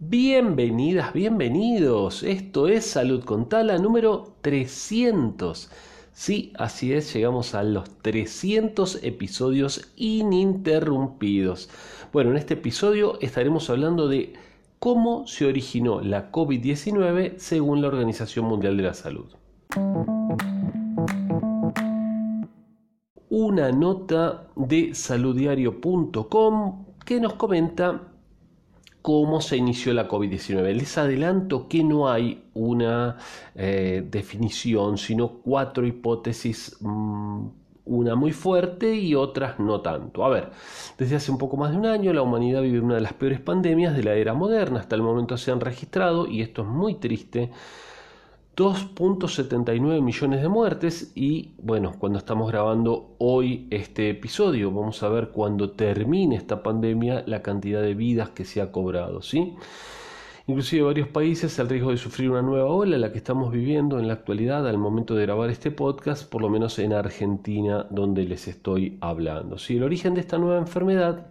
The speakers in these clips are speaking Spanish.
Bienvenidas, bienvenidos. Esto es Salud con Tala número 300. Sí, así es, llegamos a los 300 episodios ininterrumpidos. Bueno, en este episodio estaremos hablando de cómo se originó la COVID-19 según la Organización Mundial de la Salud. Una nota de saluddiario.com que nos comenta cómo se inició la COVID-19. Les adelanto que no hay una eh, definición, sino cuatro hipótesis, mm, una muy fuerte y otras no tanto. A ver, desde hace un poco más de un año la humanidad vive una de las peores pandemias de la era moderna. Hasta el momento se han registrado, y esto es muy triste, 2.79 millones de muertes y bueno, cuando estamos grabando hoy este episodio, vamos a ver cuando termine esta pandemia la cantidad de vidas que se ha cobrado, ¿sí? Inclusive varios países el riesgo de sufrir una nueva ola, la que estamos viviendo en la actualidad al momento de grabar este podcast, por lo menos en Argentina donde les estoy hablando. ¿sí? El origen de esta nueva enfermedad,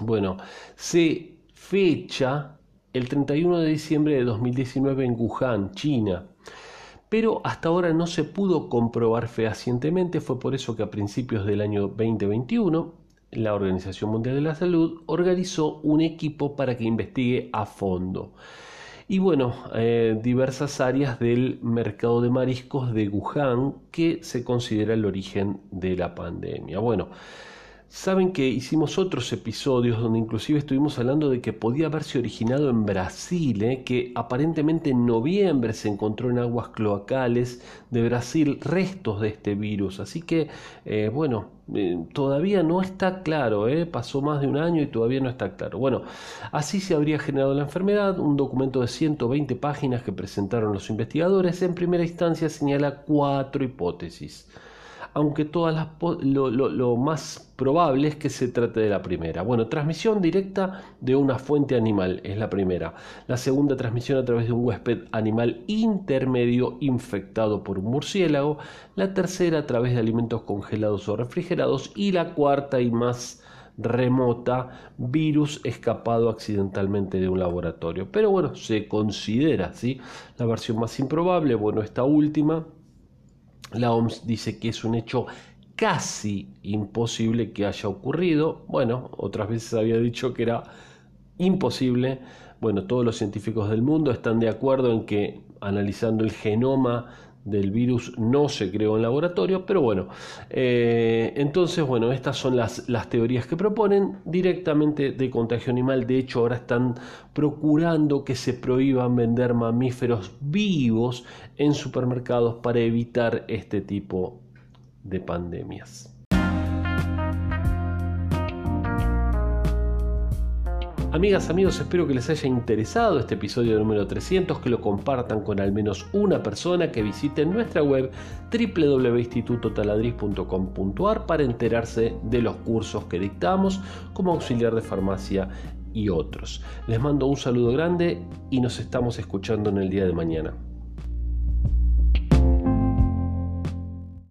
bueno, se fecha el 31 de diciembre de 2019 en Wuhan, China. Pero hasta ahora no se pudo comprobar fehacientemente, fue por eso que a principios del año 2021 la Organización Mundial de la Salud organizó un equipo para que investigue a fondo. Y bueno, eh, diversas áreas del mercado de mariscos de Wuhan que se considera el origen de la pandemia. Bueno, Saben que hicimos otros episodios donde inclusive estuvimos hablando de que podía haberse originado en Brasil, ¿eh? que aparentemente en noviembre se encontró en aguas cloacales de Brasil restos de este virus. Así que, eh, bueno, eh, todavía no está claro, pasó más de un año y todavía no está claro. Bueno, así se habría generado la enfermedad. Un documento de 120 páginas que presentaron los investigadores en primera instancia señala cuatro hipótesis aunque las lo, más probable es que se trate de la primera. Bueno, transmisión directa de una fuente animal es la primera. La segunda, transmisión a través de un huésped animal intermedio infectado por un murciélago. La tercera, a través de alimentos congelados o refrigerados. Y la cuarta y más remota, virus escapado accidentalmente de un laboratorio. Pero bueno, se considera, ¿sí? La versión más improbable, bueno, esta última, la OMS dice que es un hecho casi imposible que haya ocurrido. Bueno, otras veces había dicho que era imposible. Bueno, todos los científicos del mundo están de acuerdo en que analizando el genoma del virus no se creó en laboratorio, pero bueno, eh, entonces, bueno, estas son las, las teorías que proponen directamente de contagio animal. De hecho, ahora están procurando que se prohíban vender mamíferos vivos en supermercados para evitar este tipo de pandemias. Amigas, amigos, espero que les haya interesado este episodio número 300, que lo compartan con al menos una persona, que visiten nuestra web www.institutotaladriz.com.ar para enterarse de los cursos que dictamos como auxiliar de farmacia y otros. Les mando un saludo grande y nos estamos escuchando en el día de mañana.